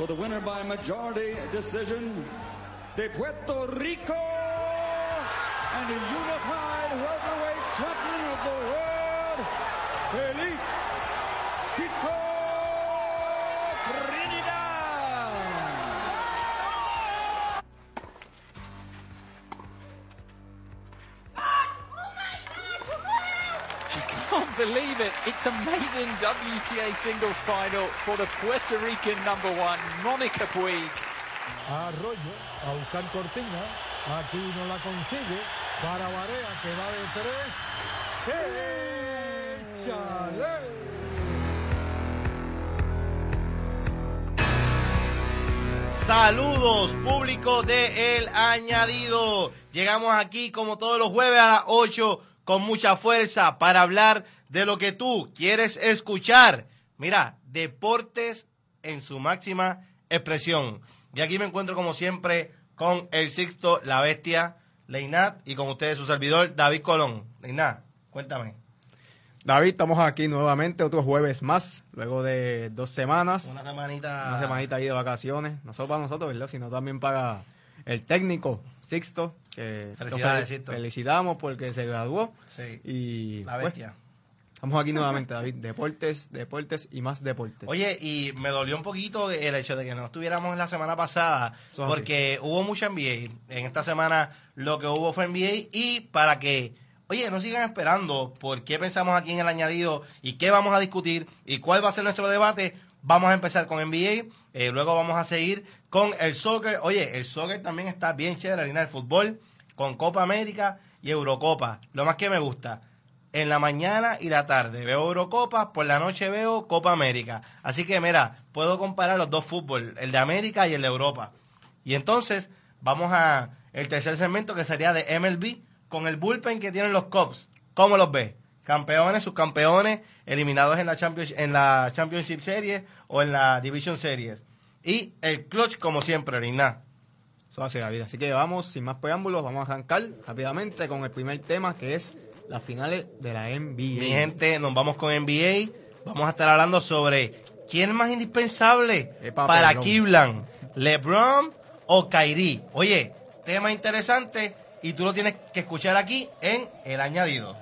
For the winner by majority decision, de Puerto Rico and the unified welterweight champion of the world, Felipe can't believe it. It's amazing WTA singles final for the Puerto Rican number one, Monica Puig. Arroyo a buscar cortina. Aquí no la consigue. Para Barea que va de tres. ¡Échale! Saludos público de El Añadido. Llegamos aquí como todos los jueves a las 8 con mucha fuerza para hablar de lo que tú quieres escuchar. Mira, deportes en su máxima expresión. Y aquí me encuentro como siempre con el Sixto, la bestia, Leinat, y con ustedes su servidor, David Colón. Leinat, cuéntame. David, estamos aquí nuevamente otro jueves más, luego de dos semanas. Una semanita. Una semanita ahí de vacaciones. No solo para nosotros, ¿verdad? Sino también para el técnico, Sixto. Que Felicidades, Sixto. Felicitamos porque se graduó. Sí. Y La pues, bestia. estamos aquí nuevamente, David. Deportes, deportes y más deportes. Oye, y me dolió un poquito el hecho de que no estuviéramos la semana pasada, así. porque hubo mucha NBA. En esta semana lo que hubo fue NBA y para que, oye, no sigan esperando por qué pensamos aquí en el añadido y qué vamos a discutir y cuál va a ser nuestro debate, vamos a empezar con NBA, eh, luego vamos a seguir con el soccer. Oye, el soccer también está bien chévere, harina el fútbol, con Copa América y Eurocopa. Lo más que me gusta, en la mañana y la tarde veo Eurocopa, por la noche veo Copa América. Así que mira, puedo comparar los dos fútbol, el de América y el de Europa. Y entonces vamos a el tercer segmento que sería de MLB con el bullpen que tienen los Cubs. ¿Cómo los ves? Campeones, subcampeones, eliminados en la, Champions, en la Championship Series o en la Division Series. Y el clutch como siempre, Lina. Eso hace David. Así que vamos, sin más preámbulos, vamos a arrancar rápidamente con el primer tema que es las finales de la NBA. Mi gente, nos vamos con NBA. Vamos a estar hablando sobre quién es más indispensable Epa, para. Cleveland, LeBron o Kyrie. Oye, tema interesante y tú lo tienes que escuchar aquí en El Añadido.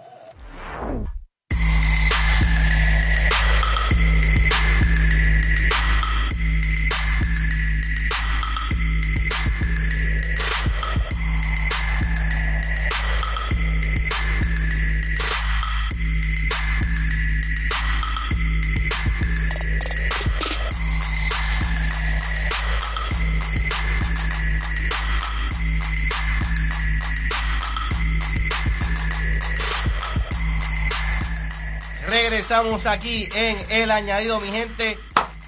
Regresamos aquí en El Añadido, mi gente.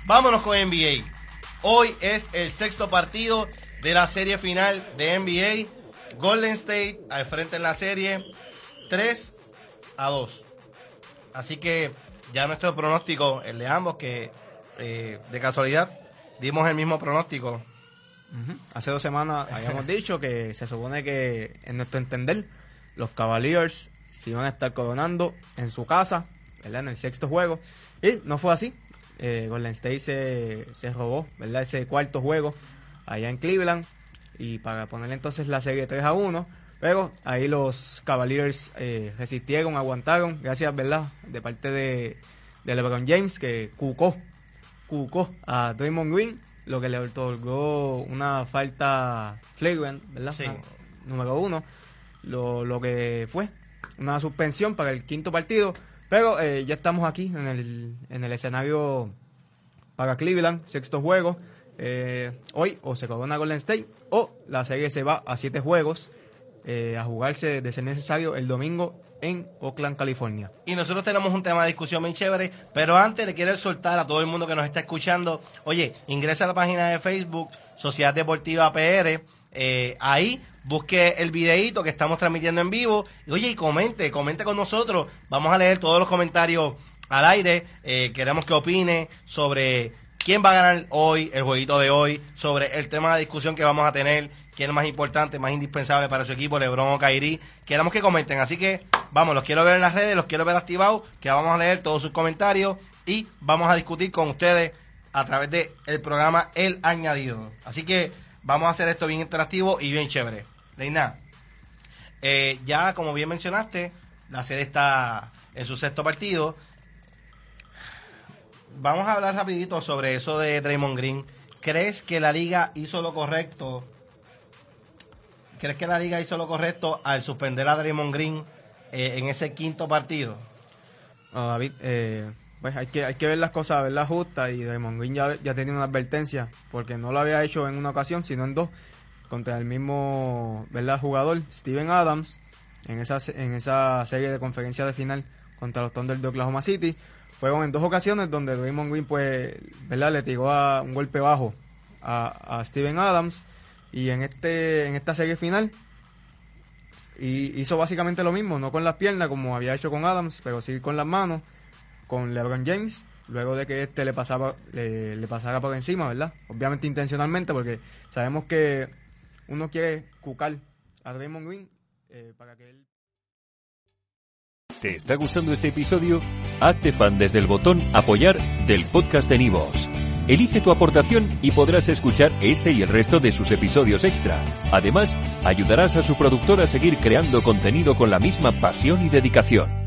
Vámonos con NBA. Hoy es el sexto partido de la serie final de NBA. Golden State al frente en la serie 3 a 2. Así que ya nuestro pronóstico, el de ambos, que eh, de casualidad dimos el mismo pronóstico. Hace dos semanas habíamos dicho que se supone que, en nuestro entender, los Cavaliers se iban a estar coronando en su casa, ¿verdad? En el sexto juego. Y no fue así. Eh, Golden State se, se robó, ¿verdad? Ese cuarto juego allá en Cleveland. Y para ponerle entonces la serie 3 a 1. Pero ahí los Cavaliers eh, resistieron, aguantaron. Gracias, ¿verdad? De parte de, de LeBron James, que cucó, cucó a Draymond Green, lo que le otorgó una falta flagrant, ¿verdad? Sí. Número uno. Lo, lo que fue una suspensión para el quinto partido. Pero eh, ya estamos aquí en el, en el escenario para Cleveland, sexto juego. Eh, hoy o se corona Golden State o la serie se va a siete juegos eh, a jugarse de ser necesario el domingo en Oakland, California. Y nosotros tenemos un tema de discusión muy chévere, pero antes le quiero soltar a todo el mundo que nos está escuchando, oye, ingresa a la página de Facebook, Sociedad Deportiva PR, eh, ahí busque el videíto que estamos transmitiendo en vivo, y oye, y comente, comente con nosotros, vamos a leer todos los comentarios al aire, eh, queremos que opine sobre quién va a ganar hoy, el jueguito de hoy, sobre el tema de discusión que vamos a tener, quién es más importante, más indispensable para su equipo, Lebron o Kairi. Queremos que comenten, así que vamos, los quiero ver en las redes, los quiero ver activados, que vamos a leer todos sus comentarios y vamos a discutir con ustedes a través del el programa El Añadido. Así que vamos a hacer esto bien interactivo y bien chévere. Leina, eh, ya como bien mencionaste, la serie está en su sexto partido. Vamos a hablar rapidito sobre eso de Draymond Green. ¿Crees que la liga hizo lo correcto? ¿Crees que la liga hizo lo correcto al suspender a Draymond Green eh, en ese quinto partido? No, David, eh, pues hay que, hay que ver las cosas, verlas justas y Draymond Green ya, ya tenía una advertencia porque no lo había hecho en una ocasión, sino en dos, contra el mismo ¿verdad? jugador, Steven Adams, en esa, en esa serie de conferencia de final contra los Thunder de Oklahoma City. Fueron en dos ocasiones donde Draymond Green pues, ¿verdad? le tiró a un golpe bajo a, a Steven Adams y en este en esta serie final y hizo básicamente lo mismo, no con las piernas como había hecho con Adams, pero sí con las manos, con LeBron James, luego de que este le pasaba le, le pasara por encima, ¿verdad? Obviamente intencionalmente, porque sabemos que uno quiere cucar a Draymond Green eh, para que él ¿Te está gustando este episodio? Hazte fan desde el botón Apoyar del podcast de Nivos. Elige tu aportación y podrás escuchar este y el resto de sus episodios extra. Además, ayudarás a su productor a seguir creando contenido con la misma pasión y dedicación.